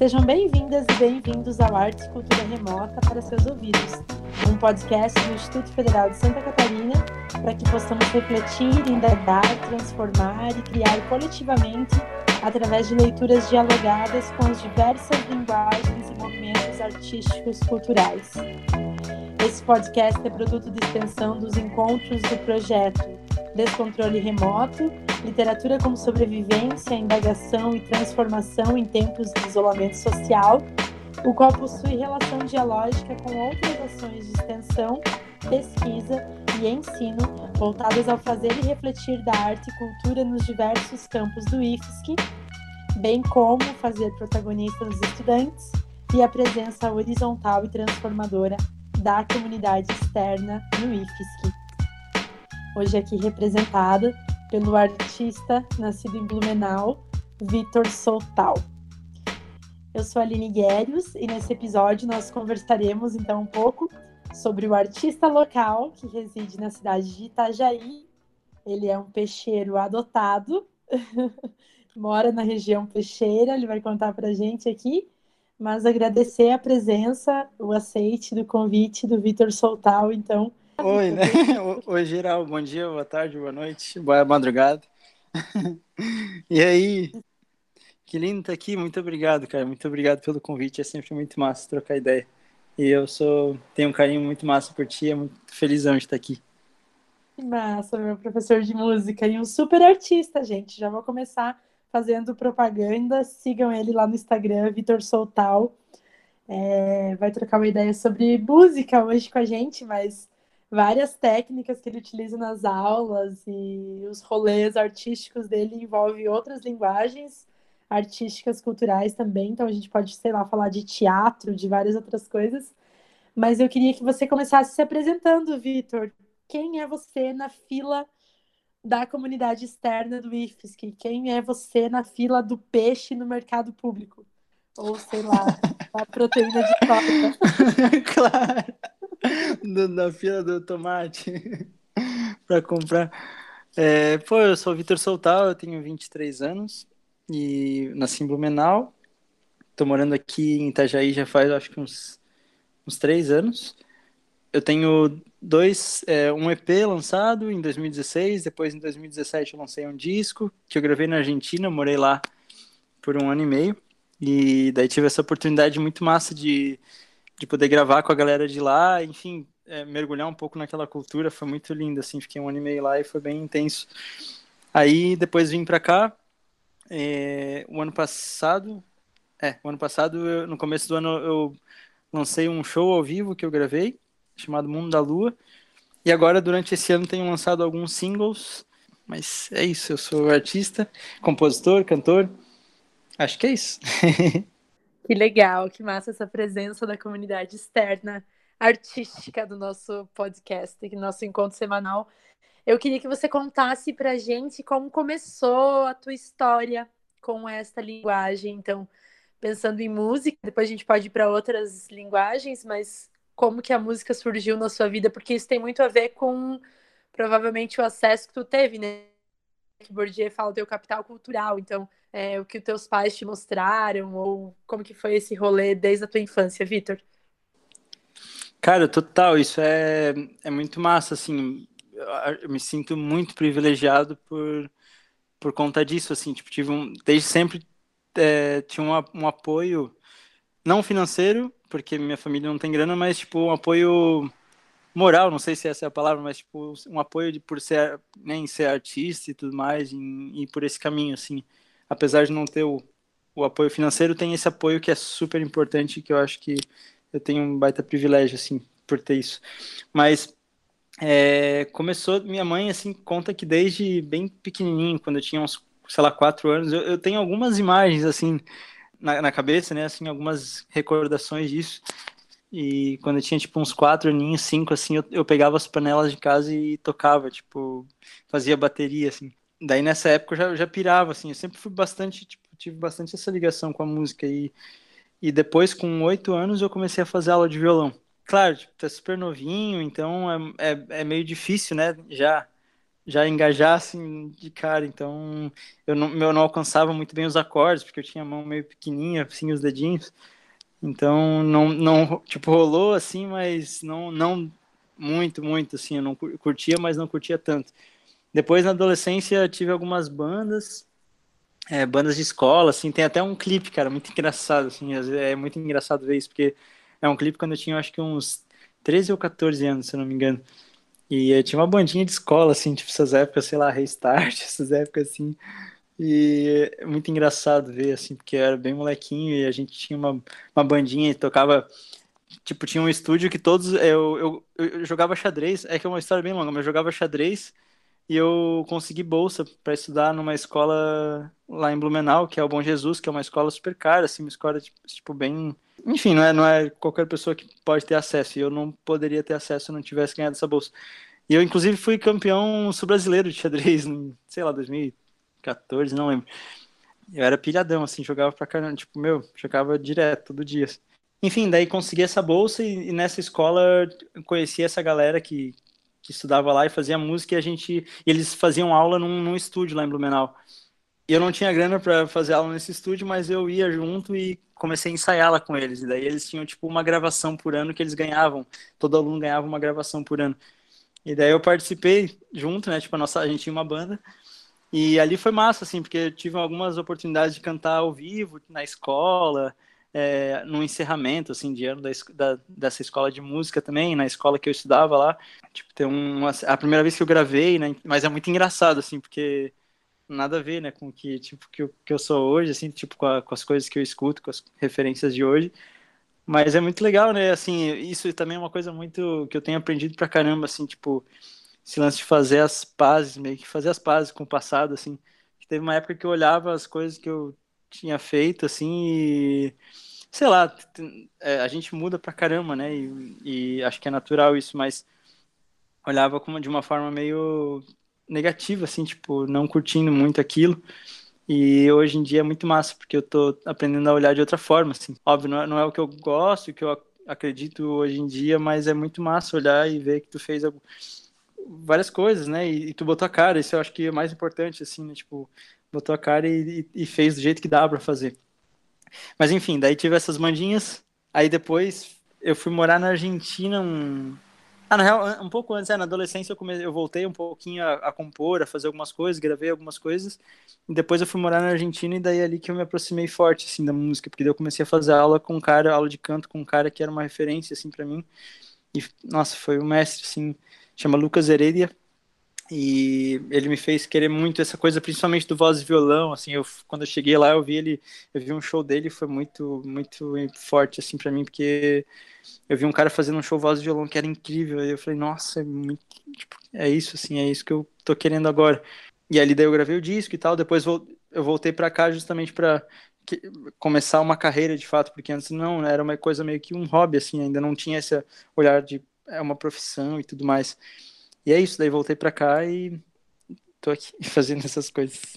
Sejam bem-vindas e bem-vindos ao Arte e Cultura Remota para seus ouvidos, um podcast do Instituto Federal de Santa Catarina para que possamos refletir, indagar, transformar e criar coletivamente através de leituras dialogadas com as diversas linguagens e movimentos artísticos culturais. Esse podcast é produto de extensão dos encontros do projeto Descontrole Remoto, Literatura como Sobrevivência, Indagação e Transformação em Tempos de Isolamento Social, o qual possui relação dialógica com outras ações de extensão, pesquisa e ensino voltadas ao fazer e refletir da arte e cultura nos diversos campos do IFSC, bem como fazer protagonista dos estudantes e a presença horizontal e transformadora da comunidade externa no IFSC. Hoje aqui representada pelo artista nascido em Blumenau, Vitor Soltal. Eu sou a Aline Guérios e nesse episódio nós conversaremos então um pouco sobre o artista local que reside na cidade de Itajaí. Ele é um peixeiro adotado, mora na região peixeira, ele vai contar para a gente aqui, mas agradecer a presença, o aceite do convite do Vitor Soltal, então. Oi, né? Oi, geral, bom dia, boa tarde, boa noite, boa madrugada. E aí, que lindo estar aqui, muito obrigado, cara, muito obrigado pelo convite, é sempre muito massa trocar ideia. E eu sou tenho um carinho muito massa por ti, é muito felizão de estar aqui. Que massa, meu professor de música e um super artista, gente. Já vou começar fazendo propaganda. Sigam ele lá no Instagram, Vitor Soltal. É, vai trocar uma ideia sobre música hoje com a gente, mas várias técnicas que ele utiliza nas aulas e os rolês artísticos dele envolvem outras linguagens artísticas, culturais também. Então a gente pode, sei lá, falar de teatro, de várias outras coisas. Mas eu queria que você começasse se apresentando, Vitor. Quem é você na fila da comunidade externa do IFSC? Quem é você na fila do peixe no mercado público? Ou, sei lá, a proteína de coca. claro. Do, na fila do tomate para comprar. É, pô, eu sou o Vitor Soltal, eu tenho 23 anos e nasci em Blumenau. Tô morando aqui em Itajaí já faz, acho que uns, uns três anos. Eu tenho dois, é, um EP lançado em 2016, depois em 2017 eu lancei um disco que eu gravei na Argentina, morei lá por um ano e meio. E daí tive essa oportunidade muito massa de, de poder gravar com a galera de lá, enfim, é, mergulhar um pouco naquela cultura, foi muito lindo, assim, fiquei um ano e meio lá e foi bem intenso. Aí depois vim para cá, é, o ano passado, é, o ano passado, eu, no começo do ano, eu lancei um show ao vivo que eu gravei, chamado Mundo da Lua. E agora, durante esse ano, tenho lançado alguns singles. Mas é isso, eu sou artista, compositor, cantor. Acho que é isso. que legal, que massa essa presença da comunidade externa artística do nosso podcast, do nosso encontro semanal. Eu queria que você contasse para gente como começou a tua história com esta linguagem. Então, pensando em música, depois a gente pode ir para outras linguagens, mas como que a música surgiu na sua vida? Porque isso tem muito a ver com provavelmente o acesso que tu teve, né? Que Bourdieu fala do teu capital cultural. Então, é, o que teus pais te mostraram ou como que foi esse rolê desde a tua infância, Vitor? Cara, total, isso é, é muito massa, assim, eu me sinto muito privilegiado por, por conta disso, assim, tipo, tive um, desde sempre é, tinha um, um apoio, não financeiro, porque minha família não tem grana, mas, tipo, um apoio moral, não sei se essa é a palavra, mas, tipo, um apoio de, por ser, nem né, ser artista e tudo mais, e, e por esse caminho, assim, apesar de não ter o, o apoio financeiro, tem esse apoio que é super importante, que eu acho que eu tenho um baita privilégio, assim, por ter isso. Mas é, começou, minha mãe, assim, conta que desde bem pequenininho, quando eu tinha uns, sei lá, quatro anos, eu, eu tenho algumas imagens, assim, na, na, cabeça, né, assim, algumas recordações disso. E quando eu tinha, tipo, uns quatro aninhos, cinco, assim, eu, eu pegava as panelas de casa e tocava, tipo, fazia bateria, assim. Daí, nessa época, eu já, já pirava, assim, eu sempre fui bastante, tipo, tive bastante essa ligação com a música. E, e depois, com oito anos, eu comecei a fazer aula de violão claro, tipo, tá super novinho, então é, é, é, meio difícil, né? Já já engajar assim de cara. Então eu não, eu não alcançava muito bem os acordes, porque eu tinha a mão meio pequenininha, assim, os dedinhos. Então não, não tipo, rolou assim, mas não, não muito, muito assim. Eu não curtia, mas não curtia tanto. Depois na adolescência tive algumas bandas, é, bandas de escola, assim, tem até um clipe, cara, muito engraçado, assim, é muito engraçado ver isso, porque é um clipe quando eu tinha, acho que uns 13 ou 14 anos, se eu não me engano. E eu tinha uma bandinha de escola, assim, tipo, essas épocas, sei lá, Restart, essas épocas, assim. E é muito engraçado ver, assim, porque eu era bem molequinho e a gente tinha uma, uma bandinha e tocava. Tipo, tinha um estúdio que todos. Eu, eu, eu jogava xadrez, é que é uma história bem longa, mas eu jogava xadrez e eu consegui bolsa para estudar numa escola lá em Blumenau, que é o Bom Jesus, que é uma escola super cara, assim, uma escola, tipo, bem enfim, não é, não é qualquer pessoa que pode ter acesso. E eu não poderia ter acesso se eu não tivesse ganhado essa bolsa. E eu, inclusive, fui campeão sul-brasileiro de xadrez em, sei lá, 2014, não lembro. Eu era pilhadão, assim, jogava pra caramba. Tipo, meu, jogava direto, todo dia. Enfim, daí consegui essa bolsa e, e nessa escola conheci essa galera que, que estudava lá e fazia música e a gente... Eles faziam aula num, num estúdio lá em Blumenau. E eu não tinha grana para fazer aula nesse estúdio, mas eu ia junto e comecei a ensaiá-la com eles. E daí eles tinham, tipo, uma gravação por ano que eles ganhavam. Todo aluno ganhava uma gravação por ano. E daí eu participei junto, né? Tipo, a, nossa, a gente tinha uma banda. E ali foi massa, assim, porque eu tive algumas oportunidades de cantar ao vivo na escola, é, no encerramento, assim, de ano da, da, dessa escola de música também, na escola que eu estudava lá. Tipo, ter uma, a primeira vez que eu gravei, né? Mas é muito engraçado, assim, porque nada a ver, né, com que tipo que eu, que eu sou hoje, assim, tipo com, a, com, as coisas que eu escuto, com as referências de hoje. Mas é muito legal, né? Assim, isso também é uma coisa muito que eu tenho aprendido pra caramba, assim, tipo, esse lance de fazer as pazes, meio que fazer as pazes com o passado, assim. Teve uma época que eu olhava as coisas que eu tinha feito, assim, e sei lá, é, a gente muda pra caramba, né? E, e acho que é natural isso, mas olhava como de uma forma meio negativa, assim, tipo, não curtindo muito aquilo. E hoje em dia é muito massa, porque eu tô aprendendo a olhar de outra forma, assim. Óbvio, não é, não é o que eu gosto, o que eu acredito hoje em dia, mas é muito massa olhar e ver que tu fez várias coisas, né? E, e, tu botou a cara, isso eu acho que é mais importante, assim, né? Tipo, botou a cara e, e, fez do jeito que dá para fazer. Mas enfim, daí tive essas mandinhas, aí depois eu fui morar na Argentina um, ah, na real, um pouco antes, é, na adolescência eu, comecei, eu voltei um pouquinho a, a, compor, a fazer algumas coisas, gravei algumas coisas, e depois eu fui morar na Argentina e daí é ali que eu me aproximei forte, assim, da música, porque daí eu comecei a fazer aula com um cara, aula de canto com um cara que era uma referência, assim, para mim, e, nossa, foi um mestre, assim, chama Lucas Heredia, e ele me fez querer muito essa coisa, principalmente do voz e violão, assim, eu, quando eu cheguei lá, eu vi ele, eu vi um show dele, foi muito, muito forte, assim, para mim, porque eu vi um cara fazendo um show voz e violão que era incrível, e eu falei, nossa, é, muito, tipo, é isso, assim, é isso que eu tô querendo agora. E ali daí eu gravei o disco e tal, depois eu voltei para cá justamente para começar uma carreira de fato, porque antes não, era uma coisa meio que um hobby, assim, ainda não tinha esse olhar de é uma profissão e tudo mais. E é isso, daí voltei para cá e tô aqui fazendo essas coisas.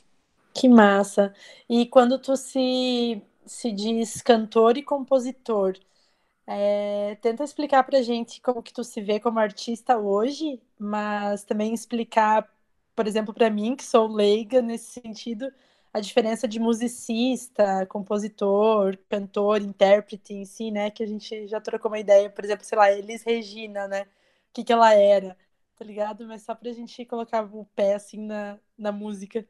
Que massa. E quando tu se, se diz cantor e compositor, é, tenta explicar pra gente como que tu se vê como artista hoje, mas também explicar, por exemplo, para mim, que sou leiga nesse sentido, a diferença de musicista, compositor, cantor, intérprete em si, né? Que a gente já trocou uma ideia, por exemplo, sei lá, Elis Regina, né? O que, que ela era tá ligado? Mas só pra gente colocar o pé assim na, na música.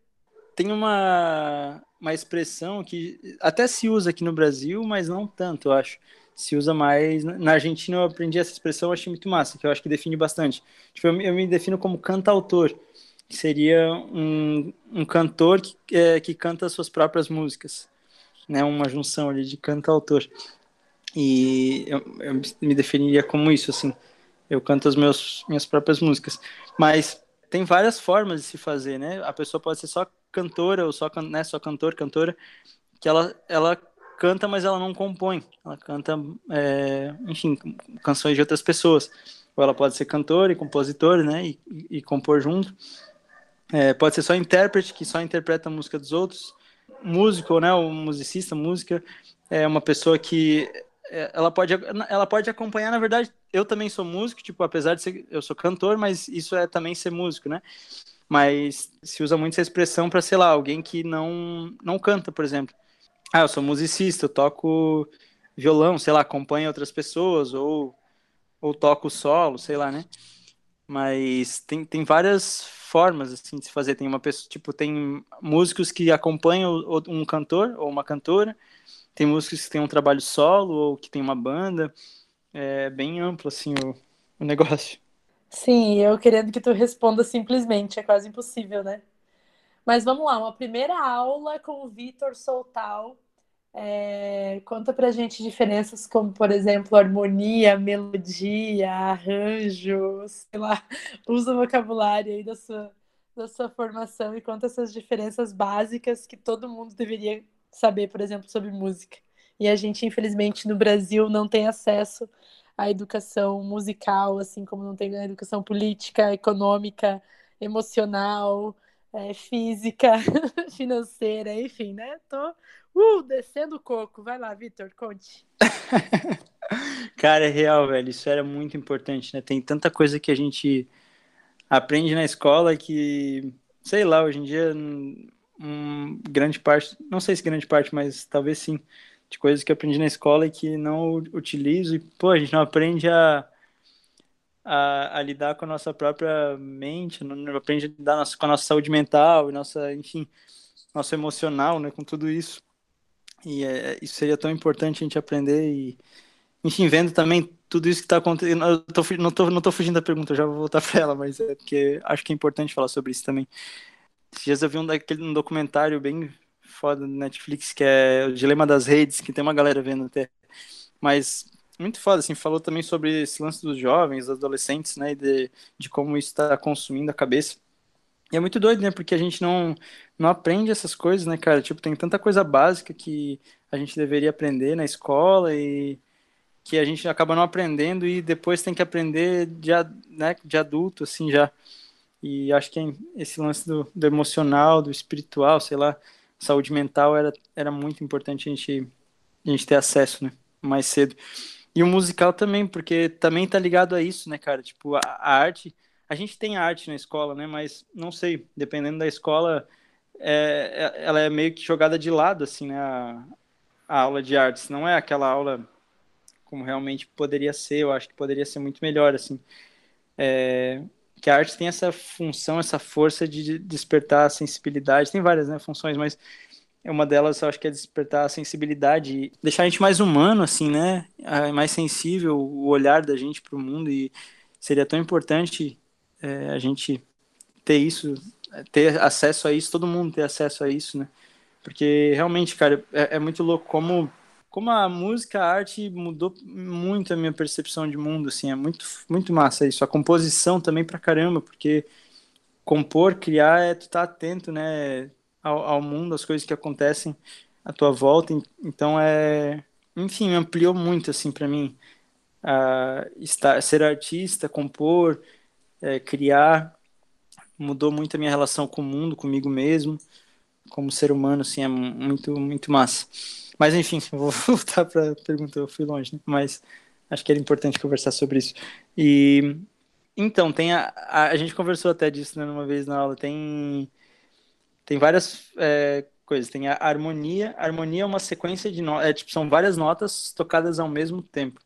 Tem uma, uma expressão que até se usa aqui no Brasil, mas não tanto, eu acho. Se usa mais. Na Argentina eu aprendi essa expressão, eu achei muito massa, que eu acho que define bastante. Tipo, eu, eu me defino como cantautor, que seria um, um cantor que, é, que canta suas próprias músicas. Né? Uma junção ali de cantautor. E eu, eu me definiria como isso, assim eu canto as meus, minhas próprias músicas. Mas tem várias formas de se fazer, né? A pessoa pode ser só cantora ou só, né, só cantor, cantora, que ela, ela canta, mas ela não compõe. Ela canta, é, enfim, canções de outras pessoas. Ou ela pode ser cantora e compositor, né? E, e, compor junto. É, pode ser só intérprete, que só interpreta a música dos outros. Músico, né? O musicista, música, é uma pessoa que ela pode, ela pode acompanhar, na verdade, eu também sou músico, tipo, apesar de ser, eu sou cantor, mas isso é também ser músico, né? mas se usa muito essa expressão para, sei lá, alguém que não, não canta, por exemplo. Ah, eu sou musicista, eu toco violão, sei lá, acompanho outras pessoas, ou, ou toco solo, sei lá, né? Mas tem, tem várias formas, assim, de se fazer. Tem uma pessoa, tipo, tem músicos que acompanham um cantor ou uma cantora, tem músicos que têm um trabalho solo ou que tem uma banda. É bem amplo, assim, o, o negócio. Sim, eu querendo que tu responda simplesmente, é quase impossível, né? Mas vamos lá, uma primeira aula com o Vitor Soltal. É, conta pra gente diferenças como, por exemplo, harmonia, melodia, arranjo, sei lá, usa o vocabulário aí da sua, da sua formação e conta essas diferenças básicas que todo mundo deveria saber, por exemplo, sobre música. E a gente, infelizmente, no Brasil não tem acesso à educação musical, assim como não tem a educação política, econômica, emocional, é, física, financeira, enfim, né? Tô uh, descendo o coco. Vai lá, Vitor, conte. Cara, é real, velho. Isso era muito importante, né? Tem tanta coisa que a gente aprende na escola que, sei lá, hoje em dia, um, grande parte, não sei se grande parte, mas talvez sim, de coisas que eu aprendi na escola e que não utilizo. E, pô, a gente não aprende a, a, a lidar com a nossa própria mente, não aprende a lidar com a nossa saúde mental nossa, enfim, nosso emocional, né, com tudo isso. E é, isso seria tão importante a gente aprender e, enfim, vendo também tudo isso que está acontecendo. Eu tô, não, tô, não tô fugindo da pergunta, eu já vou voltar para ela, mas é porque acho que é importante falar sobre isso também. Esses dias eu vi um, daquele, um documentário bem foda do Netflix, que é o Dilema das Redes, que tem uma galera vendo até. Mas muito foda, assim, falou também sobre esse lance dos jovens, dos adolescentes, né, de, de como isso está consumindo a cabeça. E é muito doido, né, porque a gente não, não aprende essas coisas, né, cara? Tipo, tem tanta coisa básica que a gente deveria aprender na escola e que a gente acaba não aprendendo e depois tem que aprender de, né, de adulto, assim, já. E acho que esse lance do, do emocional, do espiritual, sei lá, saúde mental era, era muito importante a gente, a gente ter acesso, né? Mais cedo. E o musical também, porque também tá ligado a isso, né, cara? Tipo, a, a arte. A gente tem arte na escola, né? Mas não sei, dependendo da escola, é, é, ela é meio que jogada de lado, assim, né? A, a aula de artes. Não é aquela aula como realmente poderia ser. Eu acho que poderia ser muito melhor, assim. É, que a arte tem essa função, essa força de despertar a sensibilidade. Tem várias né, funções, mas uma delas eu acho que é despertar a sensibilidade, deixar a gente mais humano, assim, né? Mais sensível, o olhar da gente para o mundo. E seria tão importante é, a gente ter isso, ter acesso a isso, todo mundo ter acesso a isso, né? Porque realmente, cara, é, é muito louco como como a música, a arte mudou muito a minha percepção de mundo, assim, é muito, muito massa isso. A composição também pra caramba, porque compor, criar é tu tá atento, né, ao, ao mundo, às coisas que acontecem à tua volta. Então é, enfim, ampliou muito, assim, para mim, a estar, ser artista, compor, é, criar, mudou muito a minha relação com o mundo, comigo mesmo, como ser humano, assim, é muito, muito massa. Mas enfim, vou voltar para a pergunta, eu fui longe, né? mas acho que era importante conversar sobre isso. E então, tem a, a, a gente conversou até disso né, uma vez na aula, tem, tem várias é, coisas, tem a harmonia, a harmonia é uma sequência de notas, é, tipo, são várias notas tocadas ao mesmo tempo.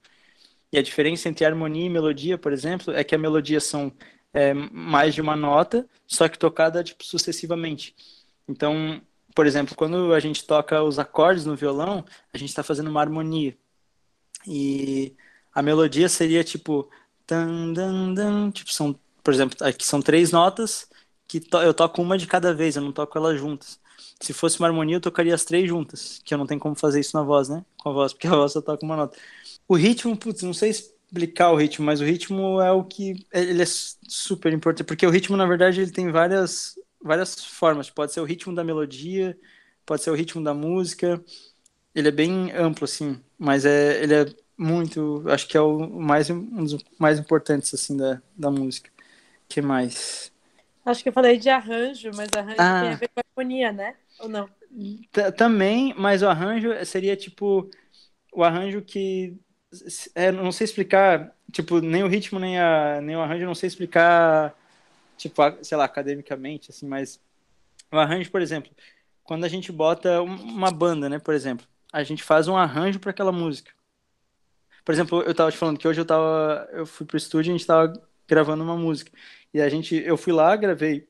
E a diferença entre harmonia e melodia, por exemplo, é que a melodia são é, mais de uma nota, só que tocada tipo, sucessivamente. Então, por exemplo, quando a gente toca os acordes no violão, a gente está fazendo uma harmonia. E a melodia seria tipo. Dan, dan, tipo são, por exemplo, aqui são três notas que to eu toco uma de cada vez, eu não toco elas juntas. Se fosse uma harmonia, eu tocaria as três juntas, que eu não tenho como fazer isso na voz, né? Com a voz, porque a voz só toca uma nota. O ritmo, putz, não sei explicar o ritmo, mas o ritmo é o que ele é super importante, porque o ritmo, na verdade, ele tem várias várias formas. Pode ser o ritmo da melodia, pode ser o ritmo da música. Ele é bem amplo, assim, mas é, ele é muito. Acho que é o mais, um dos mais importantes, assim, da, da música. que mais? Acho que eu falei de arranjo, mas arranjo ah. tem a ver com a harmonia, né? Ou não? Também, mas o arranjo seria tipo o arranjo que é, não sei explicar, tipo, nem o ritmo nem, a, nem o arranjo, não sei explicar tipo, sei lá, academicamente, assim, mas o arranjo, por exemplo, quando a gente bota uma banda, né, por exemplo, a gente faz um arranjo para aquela música. Por exemplo, eu tava te falando que hoje eu tava, eu fui pro estúdio e a gente tava gravando uma música. E a gente, eu fui lá, gravei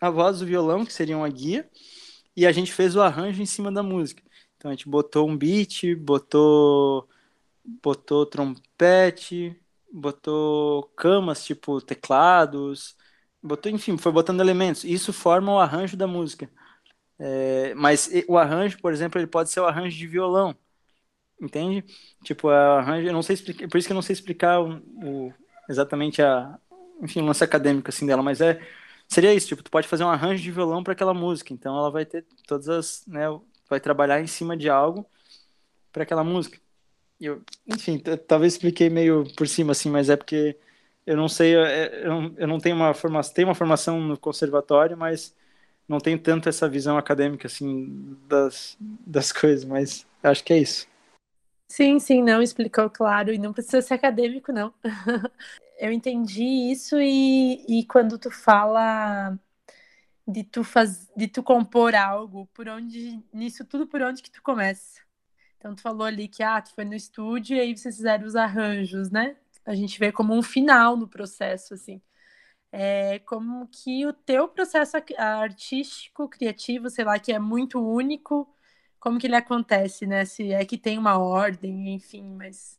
a voz do violão, que seria uma guia, e a gente fez o arranjo em cima da música. Então a gente botou um beat, botou botou trompete, botou camas, tipo teclados, botou, enfim, foi botando elementos. Isso forma o arranjo da música. É, mas o arranjo, por exemplo, ele pode ser o arranjo de violão, entende? Tipo, a arranjo, eu não sei explicar, por isso que eu não sei explicar o, o, exatamente a, enfim, o lance acadêmico assim dela, mas é seria isso, tipo, tu pode fazer um arranjo de violão para aquela música, então ela vai ter todas as, né, vai trabalhar em cima de algo para aquela música. Eu, enfim, talvez expliquei meio por cima assim, mas é porque eu não sei, eu não, eu não tenho uma formação, tenho uma formação no conservatório, mas não tenho tanto essa visão acadêmica assim das, das coisas, mas acho que é isso. Sim, sim, não explicou claro e não precisa ser acadêmico não. eu entendi isso e, e quando tu fala de tu faz, de tu compor algo, por onde nisso tudo por onde que tu começa? Então tu falou ali que ah, tu foi no estúdio e aí vocês fizeram os arranjos, né? A gente vê como um final no processo assim. É como que o teu processo artístico, criativo, sei lá, que é muito único, como que ele acontece, né? Se é que tem uma ordem, enfim, mas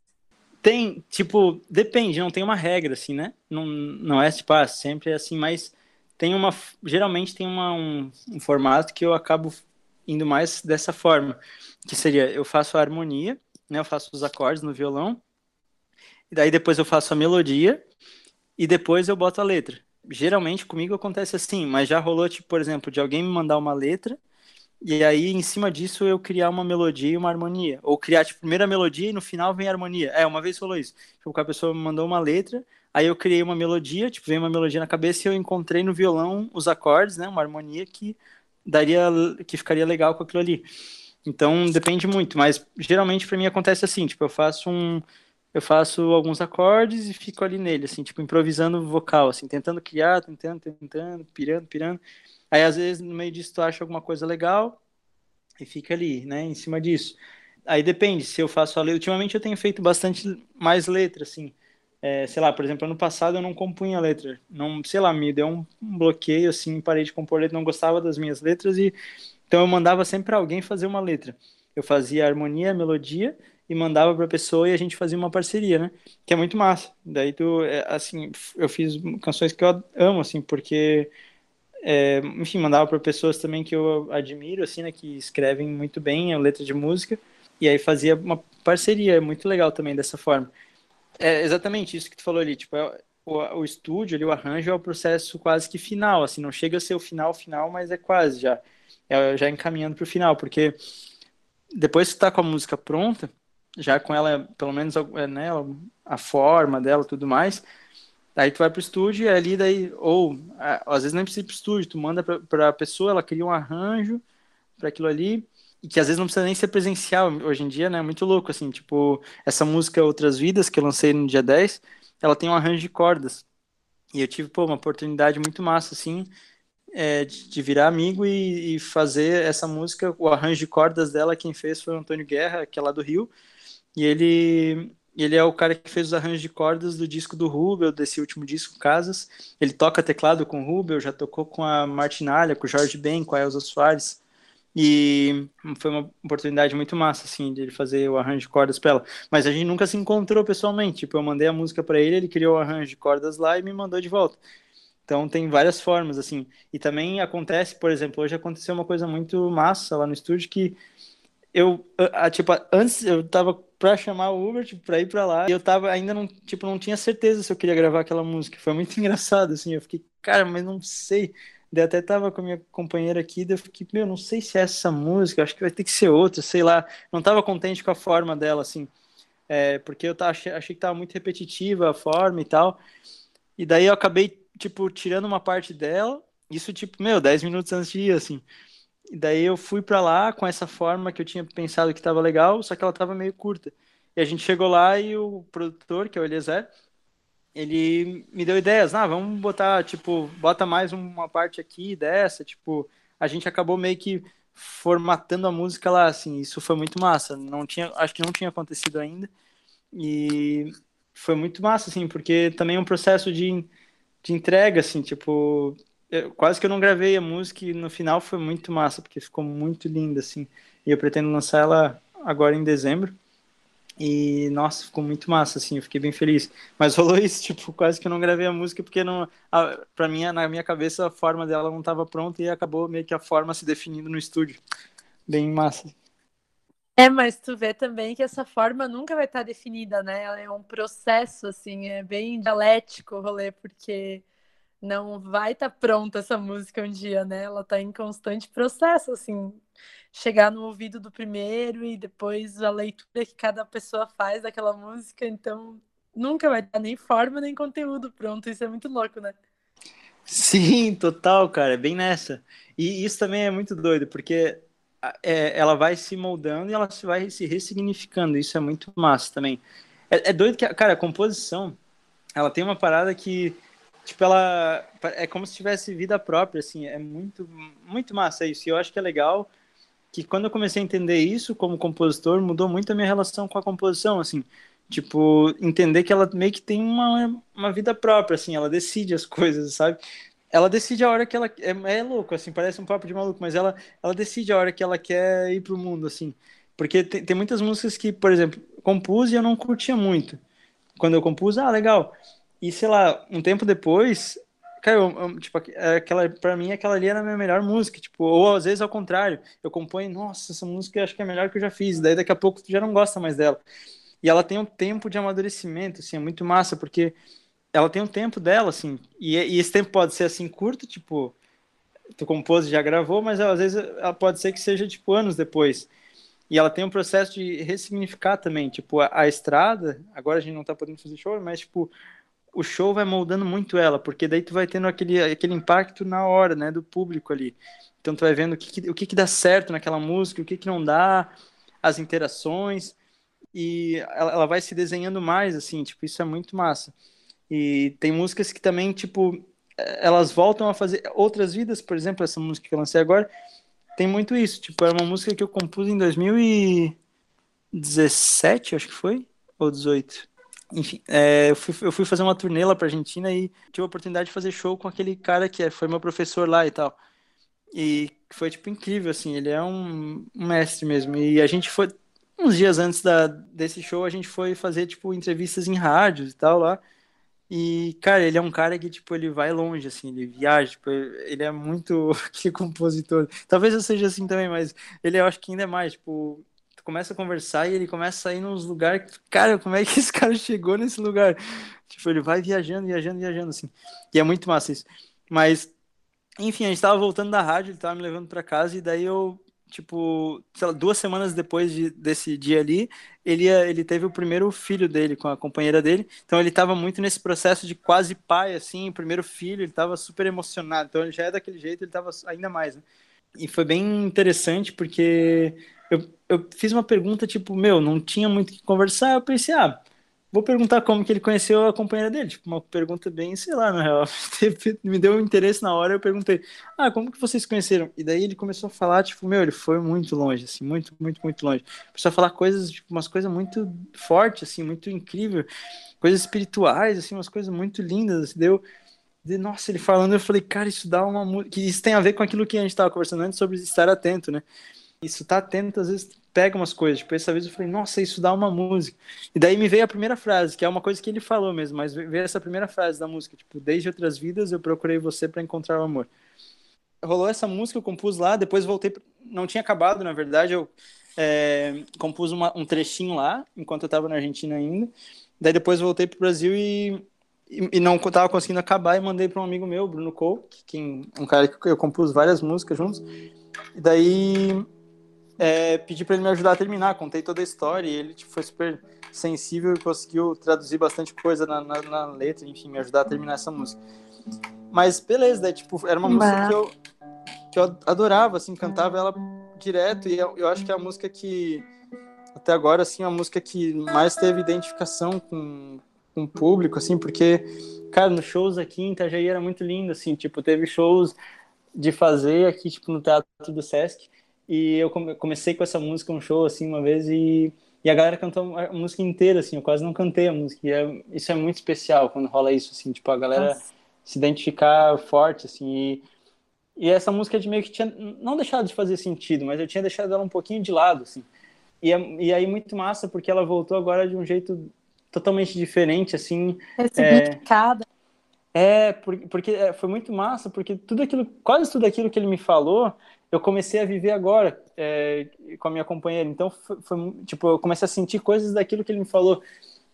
tem, tipo, depende, não tem uma regra, assim, né? Não, não é, tipo, ah, sempre é assim, mas tem uma. Geralmente tem uma, um, um formato que eu acabo indo mais dessa forma. Que seria, eu faço a harmonia, né? Eu faço os acordes no violão, e daí depois eu faço a melodia, e depois eu boto a letra. Geralmente comigo acontece assim, mas já rolou, tipo, por exemplo, de alguém me mandar uma letra e aí, em cima disso, eu criar uma melodia e uma harmonia. Ou criar, tipo, primeiro a melodia e no final vem a harmonia. É, uma vez falou isso. Tipo, a pessoa me mandou uma letra, aí eu criei uma melodia, tipo, veio uma melodia na cabeça e eu encontrei no violão os acordes, né? Uma harmonia que daria, que ficaria legal com aquilo ali. Então, depende muito, mas geralmente para mim acontece assim, tipo, eu faço um eu faço alguns acordes e fico ali nele, assim, tipo, improvisando vocal, assim, tentando criar, tentando, tentando, pirando, pirando. Aí, às vezes, no meio disso, tu acha alguma coisa legal e fica ali, né, em cima disso. Aí depende, se eu faço a letra. Ultimamente eu tenho feito bastante mais letra, assim. É, sei lá, por exemplo, ano passado eu não compunha letra. Não, sei lá, me deu um, um bloqueio, assim, parei de compor letra, não gostava das minhas letras e. Então eu mandava sempre alguém fazer uma letra. Eu fazia harmonia, melodia e mandava para a pessoa e a gente fazia uma parceria, né? Que é muito massa. Daí tu, é, assim, eu fiz canções que eu amo, assim, porque é, enfim, mandava para pessoas também que eu admiro, assim, né, que escrevem muito bem a letra de música, e aí fazia uma parceria, muito legal também dessa forma. É exatamente isso que tu falou ali, tipo, é, o, o estúdio ali, o arranjo é o processo quase que final, assim, não chega a ser o final final, mas é quase já, é já encaminhando para o final, porque depois que tá com a música pronta, já com ela, pelo menos, né, a forma dela tudo mais, Daí tu vai pro estúdio e ali daí, ou às vezes nem precisa ir pro estúdio, tu manda pra, pra pessoa, ela cria um arranjo para aquilo ali, e que às vezes não precisa nem ser presencial, hoje em dia, né, é muito louco, assim, tipo, essa música Outras Vidas, que eu lancei no dia 10, ela tem um arranjo de cordas, e eu tive, pô, uma oportunidade muito massa, assim, é, de, de, virar amigo e, e, fazer essa música, o arranjo de cordas dela, quem fez foi o Antônio Guerra, que é lá do Rio, e ele ele é o cara que fez os arranjos de cordas do disco do Rubel, desse último disco, Casas. Ele toca teclado com o Rubel, já tocou com a Martinalha, com o Jorge Ben, com a Elza Soares. E foi uma oportunidade muito massa, assim, de ele fazer o arranjo de cordas para ela. Mas a gente nunca se encontrou pessoalmente. Tipo, eu mandei a música para ele, ele criou o arranjo de cordas lá e me mandou de volta. Então tem várias formas, assim. E também acontece, por exemplo, hoje aconteceu uma coisa muito massa lá no estúdio que eu, a, tipo, antes eu tava pra chamar o Uber, tipo, pra ir pra lá, e eu tava, ainda não, tipo, não tinha certeza se eu queria gravar aquela música. Foi muito engraçado, assim, eu fiquei, cara, mas não sei. Daí até tava com a minha companheira aqui, daí eu fiquei, meu, não sei se é essa música, acho que vai ter que ser outra, sei lá. Não tava contente com a forma dela, assim, é, porque eu tava, achei, achei que tava muito repetitiva a forma e tal. E daí eu acabei, tipo, tirando uma parte dela, isso, tipo, meu, 10 minutos antes de ir, assim. E daí eu fui para lá com essa forma que eu tinha pensado que estava legal, só que ela estava meio curta. E a gente chegou lá e o produtor, que é o Eliezer, ele me deu ideias, ah, vamos botar, tipo, bota mais uma parte aqui dessa, tipo, a gente acabou meio que formatando a música lá, assim, isso foi muito massa, não tinha, acho que não tinha acontecido ainda, e foi muito massa, assim, porque também é um processo de, de entrega, assim, tipo, eu, quase que eu não gravei a música e no final foi muito massa, porque ficou muito linda, assim, e eu pretendo lançar ela agora em dezembro, e, nossa, ficou muito massa, assim, eu fiquei bem feliz. Mas rolou isso, tipo, quase que eu não gravei a música, porque não, a, pra mim, na minha cabeça, a forma dela não estava pronta e acabou meio que a forma se definindo no estúdio. Bem massa. É, mas tu vê também que essa forma nunca vai estar definida, né? Ela é um processo, assim, é bem dialético o rolê, porque não vai estar pronta essa música um dia, né? Ela está em constante processo, assim, chegar no ouvido do primeiro e depois a leitura que cada pessoa faz daquela música, então nunca vai dar nem forma nem conteúdo pronto, isso é muito louco, né? Sim, total, cara, é bem nessa. E isso também é muito doido, porque é, ela vai se moldando e ela vai se ressignificando, isso é muito massa também. É, é doido que, cara, a composição, ela tem uma parada que, tipo, ela é como se tivesse vida própria, assim, é muito, muito massa isso, e eu acho que é legal que quando eu comecei a entender isso como compositor, mudou muito a minha relação com a composição, assim, tipo, entender que ela meio que tem uma, uma vida própria, assim, ela decide as coisas, sabe? Ela decide a hora que ela é, é louco, assim, parece um papo de maluco, mas ela ela decide a hora que ela quer ir pro mundo, assim. Porque tem, tem muitas músicas que, por exemplo, compus e eu não curtia muito. Quando eu compus, ah, legal. E sei lá, um tempo depois, Cara, eu, eu, tipo, é aquela, pra mim aquela ali era a minha melhor música, tipo, ou às vezes ao contrário, eu componho, nossa, essa música acho que é a melhor que eu já fiz, daí daqui a pouco tu já não gosta mais dela. E ela tem um tempo de amadurecimento, assim, é muito massa, porque ela tem um tempo dela, assim, e, e esse tempo pode ser, assim, curto, tipo, tu compôs e já gravou, mas às vezes ela pode ser que seja, tipo, anos depois. E ela tem um processo de ressignificar também, tipo, a, a estrada, agora a gente não tá podendo fazer show, mas, tipo, o show vai moldando muito ela, porque daí tu vai tendo aquele, aquele impacto na hora, né, do público ali. Então tu vai vendo o que, o que, que dá certo naquela música, o que, que não dá, as interações, e ela, ela vai se desenhando mais, assim, tipo, isso é muito massa. E tem músicas que também, tipo, elas voltam a fazer outras vidas, por exemplo, essa música que eu lancei agora, tem muito isso, tipo, era uma música que eu compus em 2017, acho que foi, ou 18 enfim, é, eu, fui, eu, fui, fazer uma turnê lá pra Argentina e tive a oportunidade de fazer show com aquele cara que é, foi meu professor lá e tal. E foi, tipo, incrível, assim, ele é um, mestre mesmo. E a gente foi, uns dias antes da, desse show, a gente foi fazer, tipo, entrevistas em rádios e tal lá. E, cara, ele é um cara que, tipo, ele vai longe, assim, ele viaja, tipo, ele é muito que compositor. Talvez eu seja assim também, mas ele eu acho que ainda é mais, tipo, começa a conversar e ele começa a ir nos lugares. Cara, como é que esse cara chegou nesse lugar? Tipo, ele vai viajando, viajando, viajando, assim. E é muito massa isso. Mas, enfim, a gente tava voltando da rádio, ele tava me levando para casa, e daí eu, tipo, lá, duas semanas depois de, desse dia ali, ele, ele teve o primeiro filho dele com a companheira dele. Então ele tava muito nesse processo de quase pai, assim, primeiro filho, ele tava super emocionado. Então ele já é daquele jeito, ele tava ainda mais, né? E foi bem interessante porque eu, eu fiz uma pergunta, tipo, meu, não tinha muito o que conversar, eu pensei, ah, vou perguntar como que ele conheceu a companheira dele, tipo, uma pergunta bem, sei lá, na real, me deu um interesse na hora, eu perguntei, ah, como que vocês conheceram? E daí ele começou a falar, tipo, meu, ele foi muito longe, assim, muito, muito, muito longe. Começou a falar coisas, tipo, umas coisas muito fortes, assim, muito incrível, coisas espirituais, assim, umas coisas muito lindas, assim, deu... De, nossa, ele falando, eu falei, cara, isso dá uma. que Isso tem a ver com aquilo que a gente estava conversando antes sobre estar atento, né? Isso tá atento, às vezes pega umas coisas. Tipo, essa vez eu falei, nossa, isso dá uma música. E daí me veio a primeira frase, que é uma coisa que ele falou mesmo, mas veio essa primeira frase da música, tipo, desde outras vidas eu procurei você para encontrar o amor. Rolou essa música, eu compus lá, depois voltei, não tinha acabado, na verdade, eu é, compus uma, um trechinho lá, enquanto eu estava na Argentina ainda. Daí depois voltei pro Brasil e, e, não estava conseguindo acabar e mandei para um amigo meu, Bruno Cole, que, um cara que eu compus várias músicas juntos. E daí é, pedi para ele me ajudar a terminar, contei toda a história e ele tipo, foi super sensível e conseguiu traduzir bastante coisa na, na, na, letra, enfim, me ajudar a terminar essa música. Mas beleza, daí, tipo, era uma música que eu, que eu adorava, assim, cantava ela direto. E eu, eu acho que é a música que, até agora, assim, a música que mais teve identificação com, com o público, assim, porque, cara, nos shows aqui em Itajaí era muito lindo, assim, tipo, teve shows de fazer aqui, tipo, no Teatro do Sesc, e eu comecei com essa música, um show, assim, uma vez, e, e a galera cantou a música inteira, assim, eu quase não cantei a música, é, isso é muito especial quando rola isso, assim, tipo, a galera Nossa. se identificar forte, assim, e, e essa música de meio que tinha não deixado de fazer sentido, mas eu tinha deixado ela um pouquinho de lado, assim, e, e aí muito massa, porque ela voltou agora de um jeito totalmente diferente, assim. Ressignificada. É, é porque é, foi muito massa, porque tudo aquilo, quase tudo aquilo que ele me falou, eu comecei a viver agora é, com a minha companheira. Então, foi, foi, tipo, eu comecei a sentir coisas daquilo que ele me falou.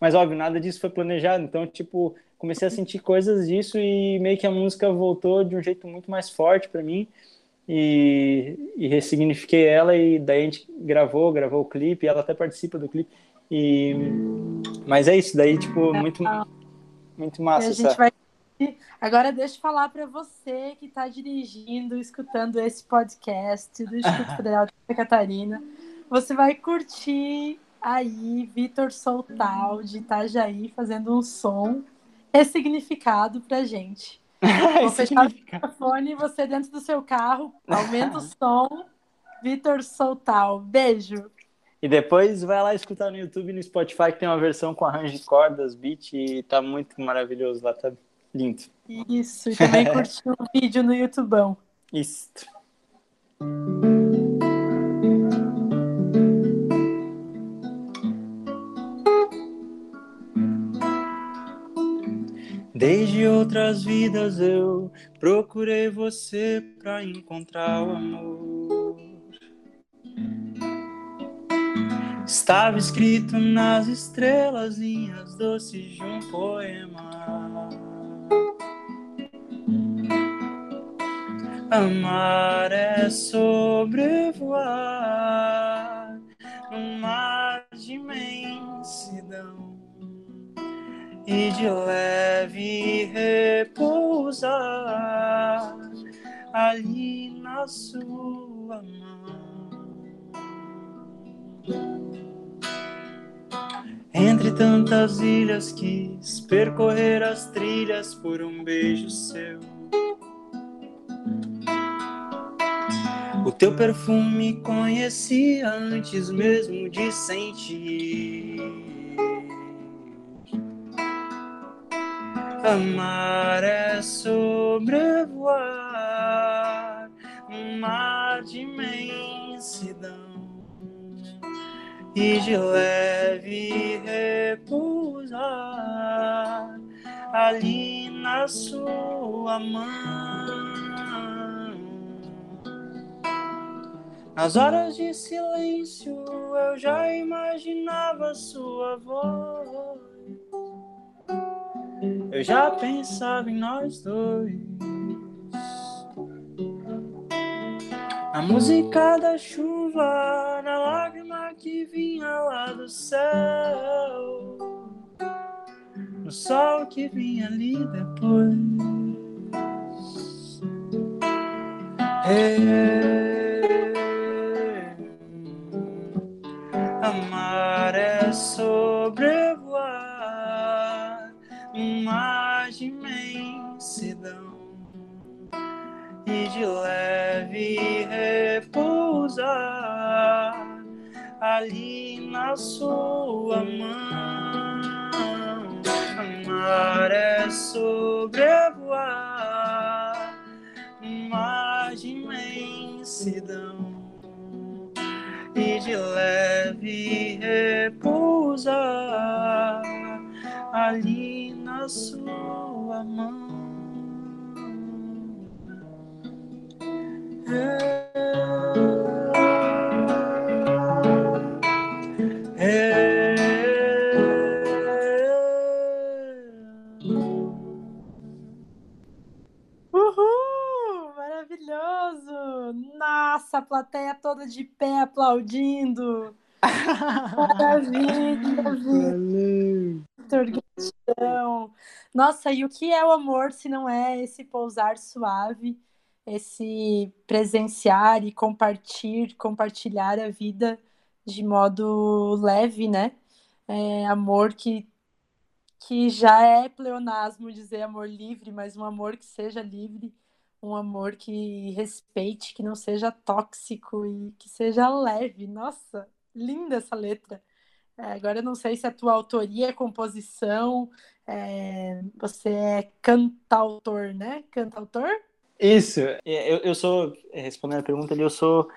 Mas, óbvio, nada disso foi planejado. Então, tipo, comecei a sentir coisas disso e meio que a música voltou de um jeito muito mais forte para mim e, e ressignifiquei ela e daí a gente gravou, gravou o clipe, e ela até participa do clipe. E mas é isso, daí tipo muito muito massa. a gente vai Agora deixa eu falar para você que está dirigindo, escutando esse podcast do Instituto Federal de Santa Catarina. Você vai curtir aí Vitor Soltal de Itajaí fazendo um som ressignificado pra gente. Vou fechar o microfone você dentro do seu carro, aumenta o som. Vitor Soltal, beijo. E depois vai lá escutar no YouTube e no Spotify que tem uma versão com arranjo de cordas, beat e tá muito maravilhoso lá, tá lindo. Isso, e também curtiu o vídeo no YouTubão. Isso. Desde outras vidas eu procurei você para encontrar o amor. Estava escrito nas estrelas linhas doces de um poema. Amar é sobrevoar num mar de imensidão e de leve repousar ali na sua mão. Entre tantas ilhas quis percorrer as trilhas por um beijo seu. O teu perfume conhecia antes mesmo de sentir. Amar é sobrevoar um mar de imensidão e de leve repousar ali na sua mão. Nas horas de silêncio eu já imaginava sua voz. Eu já pensava em nós dois. A música da chuva, na lágrima que vinha lá do céu, no sol que vinha ali depois. Hey, na sua mão. Amar é sobrevoar mar de imensidão e de leve repousar ali na sua mão. Plateia toda de pé aplaudindo. Maravilha, Vitor, gratidão. Nossa, e o que é o amor se não é esse pousar suave, esse presenciar e compartilhar, compartilhar a vida de modo leve, né? É, amor que que já é pleonasmo dizer amor livre, mas um amor que seja livre, um amor que respeite, que não seja tóxico e que seja leve. Nossa, linda essa letra. É, agora eu não sei se a tua autoria é composição, é, você é cantautor, né? Cantautor? Isso, eu, eu sou, respondendo a pergunta ali, eu sou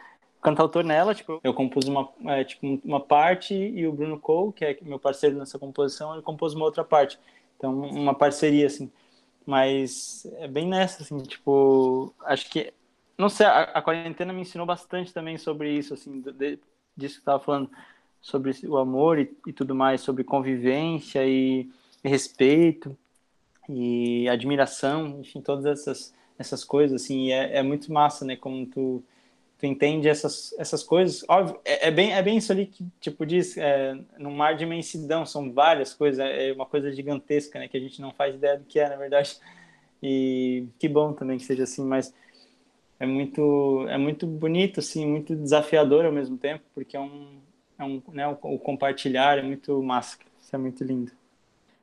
cantautor nela, tipo, eu compus uma, é, tipo, uma parte e o Bruno Cole, que é meu parceiro nessa composição, ele compôs uma outra parte. Então, uma parceria, assim. Mas é bem nessa, assim, tipo, acho que, não sei, a, a quarentena me ensinou bastante também sobre isso, assim, de, disso que eu tava falando, sobre o amor e, e tudo mais, sobre convivência e, e respeito e admiração, enfim, todas essas essas coisas, assim, é, é muito massa, né, como tu, tu entende essas, essas coisas, óbvio, é, é bem, é bem isso ali que, tipo, diz, é, mar de imensidão, são várias coisas, é, é uma coisa gigantesca, né, que a gente não faz ideia do que é, na verdade, e que bom também que seja assim, mas é muito, é muito bonito, assim, muito desafiador ao mesmo tempo, porque é um, é um né, o, o compartilhar é muito massa, isso é muito lindo.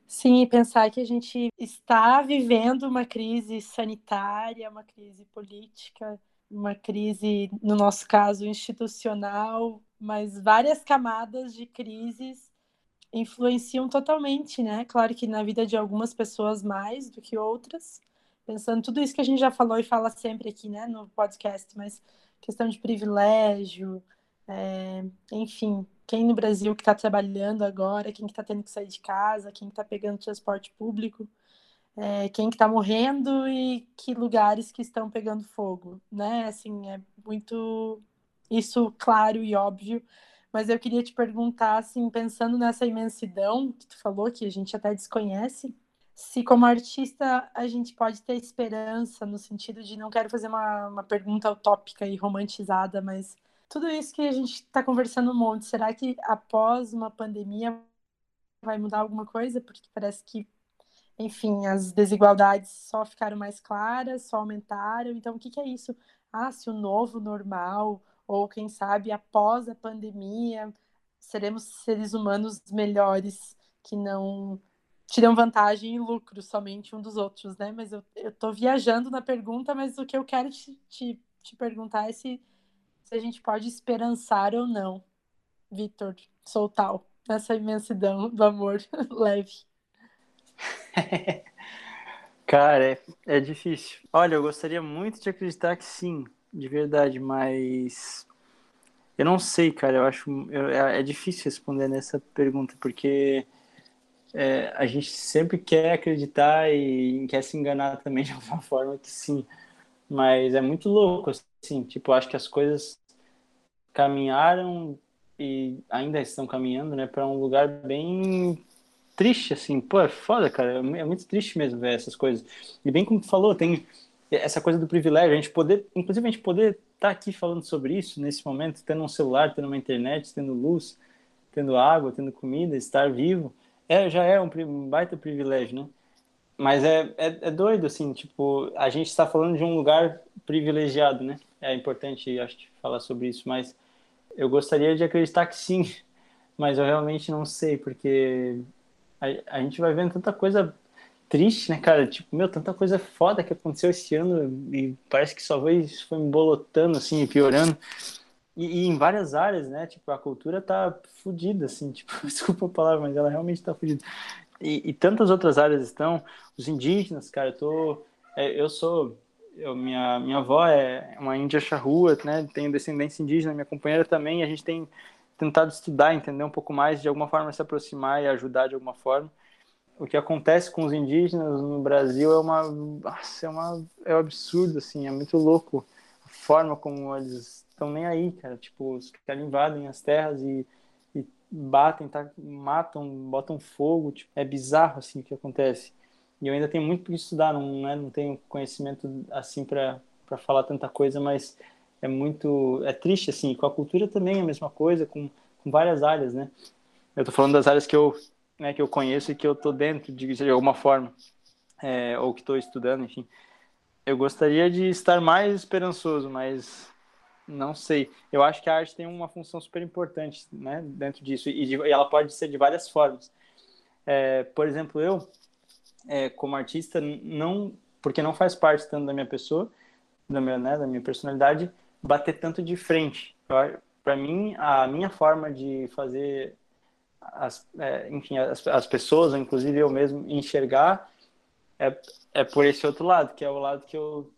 Sim, pensar que a gente está vivendo uma crise sanitária, uma crise política, uma crise, no nosso caso, institucional, mas várias camadas de crises influenciam totalmente, né? Claro que na vida de algumas pessoas mais do que outras, pensando tudo isso que a gente já falou e fala sempre aqui, né, no podcast, mas questão de privilégio, é, enfim, quem no Brasil que está trabalhando agora, quem que está tendo que sair de casa, quem está pegando transporte público, é, quem que está morrendo e que lugares que estão pegando fogo, né? Assim, é muito isso claro e óbvio, mas eu queria te perguntar, assim, pensando nessa imensidão que tu falou, que a gente até desconhece, se como artista a gente pode ter esperança, no sentido de não quero fazer uma, uma pergunta utópica e romantizada, mas tudo isso que a gente está conversando um monte, será que após uma pandemia vai mudar alguma coisa? Porque parece que, enfim, as desigualdades só ficaram mais claras, só aumentaram. Então, o que, que é isso? Ah, se o novo normal, ou quem sabe após a pandemia, seremos seres humanos melhores que não tiram vantagem e lucro somente um dos outros, né? Mas eu, eu tô viajando na pergunta, mas o que eu quero te, te, te perguntar é se se a gente pode esperançar ou não, Vitor Soltal, nessa imensidão do amor leve. Cara, é, é difícil. Olha, eu gostaria muito de acreditar que sim, de verdade, mas eu não sei, cara. Eu acho eu, é, é, difícil responder nessa pergunta porque é, a gente sempre quer acreditar e quer se enganar também de alguma forma que sim, mas é muito louco assim. Tipo, acho que as coisas caminharam e ainda estão caminhando, né, para um lugar bem triste, assim. Pô, é foda, cara. É muito triste mesmo ver essas coisas. E bem como tu falou, tem essa coisa do privilégio, a gente poder, inclusive a gente poder estar tá aqui falando sobre isso nesse momento, tendo um celular, tendo uma internet, tendo luz, tendo água, tendo comida, estar vivo, é, já é um baita privilégio, né? Mas é, é, é doido, assim, tipo, a gente está falando de um lugar privilegiado, né? É importante, acho, falar sobre isso, mas eu gostaria de acreditar que sim, mas eu realmente não sei, porque a, a gente vai vendo tanta coisa triste, né, cara? Tipo, meu, tanta coisa foda que aconteceu esse ano e parece que só foi, foi embolotando, assim, piorando. E, e, em várias áreas, né? Tipo, a cultura tá fodida, assim, tipo, desculpa a palavra, mas ela realmente tá fodida. E, e, tantas outras áreas estão, os indígenas, cara, eu tô... É, eu sou eu, minha, minha avó é uma índia charrua, né? Tenho descendência indígena, minha companheira também. A gente tem tentado estudar, entender um pouco mais, de alguma forma se aproximar e ajudar de alguma forma. O que acontece com os indígenas no Brasil é uma, nossa, é uma, é um absurdo, assim, é muito louco a forma como eles estão nem aí, cara. Tipo, os caras invadem as terras e, e batem, tá, matam, botam fogo. Tipo, é bizarro, assim, o que acontece. E eu ainda tenho muito que estudar, não, né, não tenho conhecimento assim para falar tanta coisa, mas é muito. É triste, assim. Com a cultura também é a mesma coisa, com, com várias áreas, né? Eu tô falando das áreas que eu, né, que eu conheço e que eu tô dentro de, de alguma forma, é, ou que estou estudando, enfim. Eu gostaria de estar mais esperançoso, mas não sei. Eu acho que a arte tem uma função super importante, né, dentro disso, e, de, e ela pode ser de várias formas é, por exemplo, eu, é, como artista, não, porque não faz parte tanto da minha pessoa, da minha, né, da minha personalidade, bater tanto de frente. Para mim, a minha forma de fazer, as, é, enfim, as, as pessoas, inclusive eu mesmo, enxergar é, é por esse outro lado, que é o lado que eu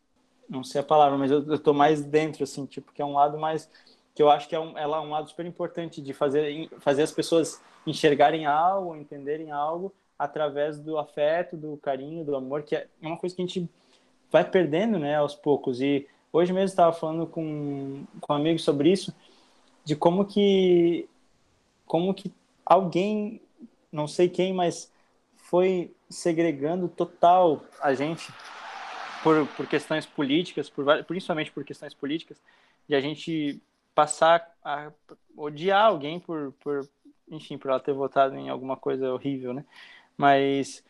não sei a palavra, mas eu, eu tô mais dentro, assim, tipo, que é um lado mais que eu acho que é um, ela é um lado super importante de fazer, fazer as pessoas enxergarem algo, entenderem algo através do afeto, do carinho, do amor, que é uma coisa que a gente vai perdendo, né, aos poucos. E hoje mesmo estava falando com, com um amigo sobre isso, de como que como que alguém, não sei quem, mas foi segregando total a gente por, por questões políticas, por, principalmente por questões políticas, de a gente passar a odiar alguém por, por, enfim, por ela ter votado em alguma coisa horrível, né? Mas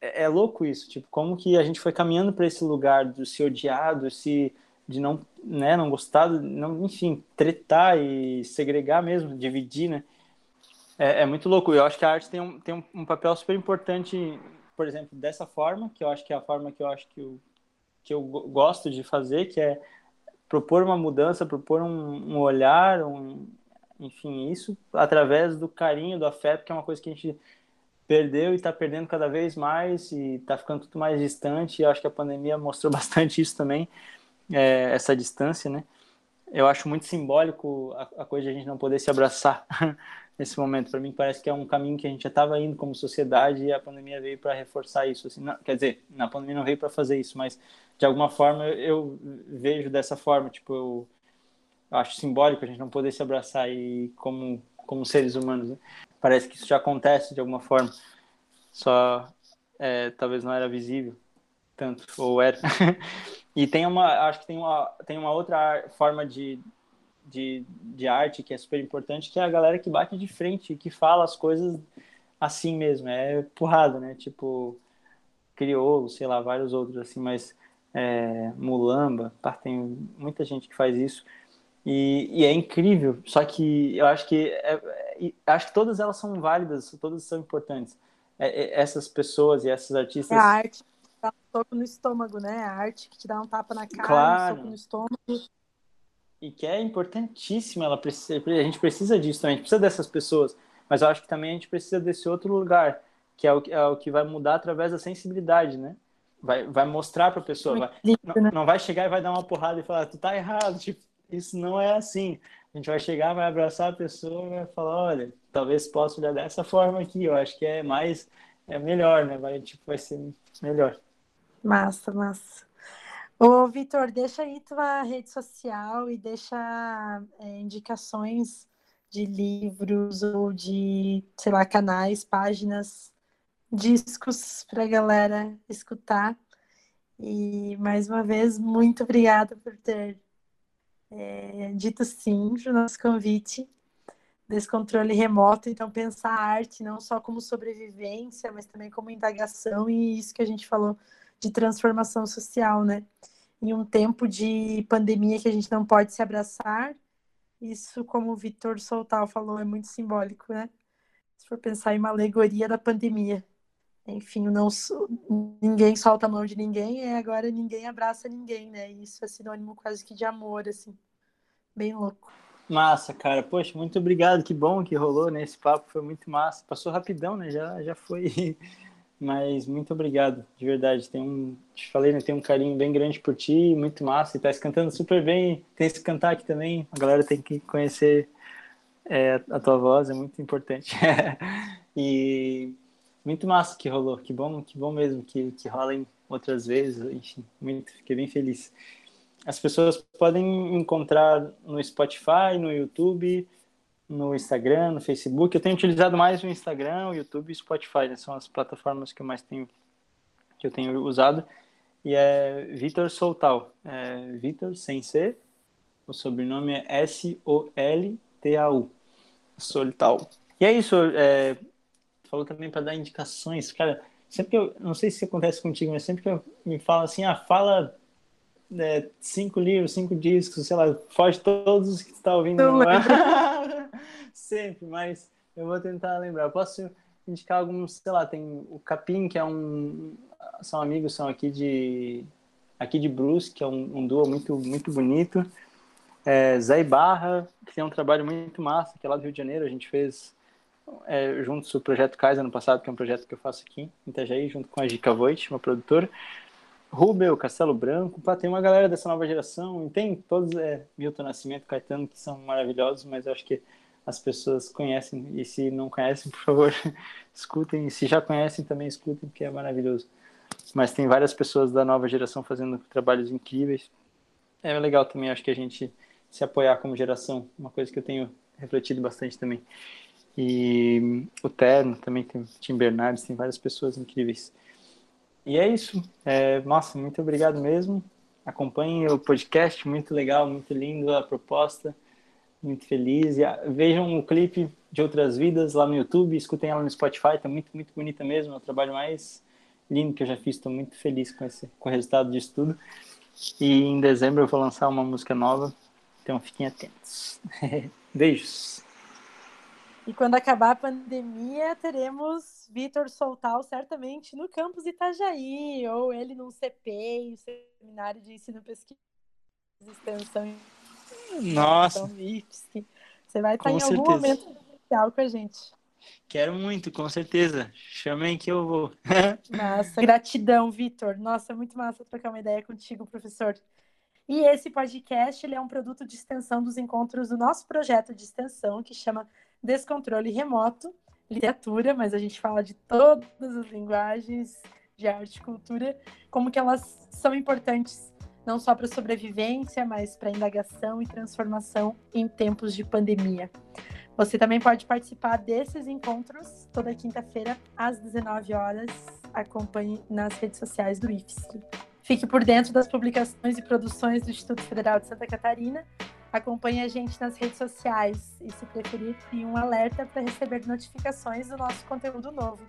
é, é louco isso, tipo, como que a gente foi caminhando para esse lugar de se odiado, se de não, né, não gostar, não, enfim, tretar e segregar mesmo, dividir, né? É, é, muito louco. Eu acho que a arte tem um, tem um, papel super importante, por exemplo, dessa forma, que eu acho que é a forma que eu acho que eu, que eu gosto de fazer, que é propor uma mudança, propor um, um olhar, um, enfim, isso através do carinho, do afeto, que é uma coisa que a gente perdeu e está perdendo cada vez mais e está ficando tudo mais distante. E acho que a pandemia mostrou bastante isso também, é, essa distância, né? Eu acho muito simbólico a, a coisa de a gente não poder se abraçar nesse momento. Para mim parece que é um caminho que a gente já estava indo como sociedade e a pandemia veio para reforçar isso. Assim, não, quer dizer, na pandemia não veio para fazer isso, mas de alguma forma eu vejo dessa forma, tipo, eu, eu acho simbólico a gente não poder se abraçar e como como seres humanos, né? Parece que isso já acontece de alguma forma, só é, talvez não era visível tanto ou era. e tem uma, acho que tem uma tem uma outra forma de de, de arte que é super importante, que é a galera que bate de frente, que fala as coisas assim mesmo, é porrada, né? Tipo, criou, sei lá, vários outros assim, mas é, Mulamba, tá, tem muita gente que faz isso. E, e, é incrível, só que eu acho que é, é, acho que todas elas são válidas, todas são importantes. É, é essas pessoas e esses artistas. É a arte soco no estômago, né? A arte que te dá um tapa na cara, claro. um soco no estômago. E que é importantíssima, ela precisa, a gente precisa disso também, a gente precisa dessas pessoas, mas eu acho que também a gente precisa desse outro lugar, que é o, é o que vai mudar através da sensibilidade, né? vai, vai mostrar para a pessoa. Vai, não, né? não, vai chegar e vai dar uma porrada e falar, tu tá errado, tipo, isso não é assim. A gente vai chegar, vai abraçar a pessoa e vai falar, olha, talvez possa olhar dessa forma aqui, eu acho que é mais, é melhor, né? Vai, tipo, vai ser melhor. Massa, massa. Ô, Vitor, deixa aí tua rede social e deixa é, indicações de livros ou de, sei lá, canais, páginas discos para a galera escutar. E mais uma vez, muito obrigada por ter é, dito sim para o nosso convite desse controle remoto. Então, pensar a arte não só como sobrevivência, mas também como indagação e isso que a gente falou de transformação social, né? Em um tempo de pandemia que a gente não pode se abraçar, isso, como o Vitor Soltal falou, é muito simbólico, né? Se for pensar em uma alegoria da pandemia enfim, não ninguém solta a mão de ninguém, e agora ninguém abraça ninguém, né? Isso é sinônimo quase que de amor, assim, bem louco. Massa, cara. Poxa, muito obrigado. Que bom que rolou, né? Esse papo foi muito massa. Passou rapidão, né? Já, já foi. Mas muito obrigado, de verdade. Tem um, te falei, né? Tem um carinho bem grande por ti, muito massa. E tá cantando super bem. Tem esse cantar aqui também. A galera tem que conhecer é, a tua voz, é muito importante. e muito massa que rolou, que bom, que bom mesmo que, que rolem outras vezes, enfim, muito, fiquei bem feliz. As pessoas podem encontrar no Spotify, no YouTube, no Instagram, no Facebook. Eu tenho utilizado mais o Instagram, o YouTube e o Spotify, né? são as plataformas que eu mais tenho, que eu tenho usado. E é Vitor Soltal, é Vitor sem C, o sobrenome é S-O-L-T-A-U, Soltal. E é isso, é, falou também para dar indicações. Cara, sempre que eu. Não sei se acontece contigo, mas sempre que eu me falo assim, ah, fala é, cinco livros, cinco discos, sei lá, foge todos os que você está ouvindo. Não, sempre, mas eu vou tentar lembrar. Eu posso indicar alguns, sei lá, tem o Capim, que é um. São amigos, são aqui de. Aqui de Bruce, que é um, um duo muito, muito bonito. É, Zé Barra, que tem um trabalho muito massa, que é lá do Rio de Janeiro. A gente fez é, juntos o Projeto Kais ano passado, que é um projeto que eu faço aqui em Itajaí, junto com a Gica Voit, uma produtora. Rubel, Castelo Branco, pá, tem uma galera dessa nova geração, tem todos, é, Milton Nascimento, Caetano, que são maravilhosos, mas eu acho que as pessoas conhecem, e se não conhecem, por favor, escutem, e se já conhecem, também escutem, porque é maravilhoso. Mas tem várias pessoas da nova geração fazendo trabalhos incríveis. É legal também, acho que a gente se apoiar como geração, uma coisa que eu tenho refletido bastante também. E o Terno também tem Tim Bernardes, tem várias pessoas incríveis. E é isso. É, nossa, muito obrigado mesmo. Acompanhem o podcast, muito legal, muito lindo a proposta, muito feliz. E ah, vejam o clipe de outras vidas lá no YouTube, escutem ela no Spotify, tá muito, muito bonita mesmo. É o trabalho mais lindo que eu já fiz, estou muito feliz com, esse, com o resultado disso tudo. E em dezembro eu vou lançar uma música nova, então fiquem atentos. Beijos! E quando acabar a pandemia, teremos Vitor Soltal certamente no campus Itajaí, ou ele num CP, Seminário de Ensino Pesquisa Extensão. Nossa! Você vai estar com em certeza. algum momento especial com a gente. Quero muito, com certeza. Chamem que eu vou. Massa, gratidão, Vitor. Nossa, muito massa trocar uma ideia contigo, professor. E esse podcast ele é um produto de extensão dos encontros do nosso projeto de extensão, que chama descontrole remoto, literatura, mas a gente fala de todas as linguagens de arte e cultura, como que elas são importantes não só para sobrevivência, mas para indagação e transformação em tempos de pandemia. Você também pode participar desses encontros toda quinta-feira às 19 horas. Acompanhe nas redes sociais do IFSC. Fique por dentro das publicações e produções do Instituto Federal de Santa Catarina Acompanhe a gente nas redes sociais e, se preferir, crie um alerta para receber notificações do nosso conteúdo novo.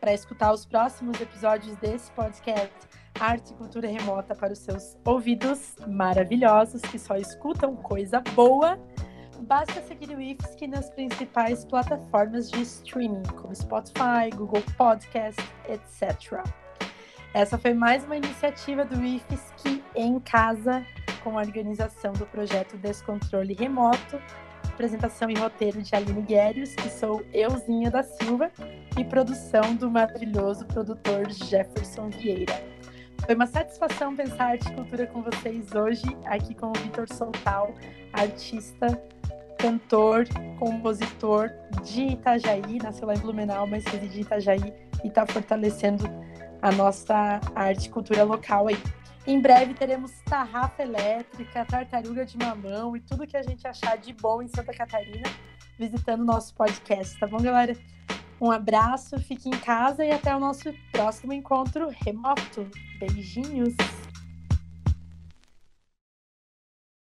Para escutar os próximos episódios desse podcast, Arte e Cultura Remota para os seus ouvidos maravilhosos que só escutam coisa boa, basta seguir o IFSC nas principais plataformas de streaming, como Spotify, Google Podcast, etc. Essa foi mais uma iniciativa do IFSC em casa com a organização do projeto Descontrole Remoto, apresentação e roteiro de Aline Guérios, que sou euzinha da Silva, e produção do maravilhoso produtor Jefferson Vieira. Foi uma satisfação pensar arte e cultura com vocês hoje, aqui com o Vitor Soltal, artista, cantor, compositor de Itajaí, nasceu lá em Blumenau, mas reside em Itajaí e está fortalecendo a nossa arte e cultura local aí. Em breve teremos tarrafa elétrica, tartaruga de mamão e tudo que a gente achar de bom em Santa Catarina visitando o nosso podcast, tá bom, galera? Um abraço, fique em casa e até o nosso próximo encontro remoto. Beijinhos!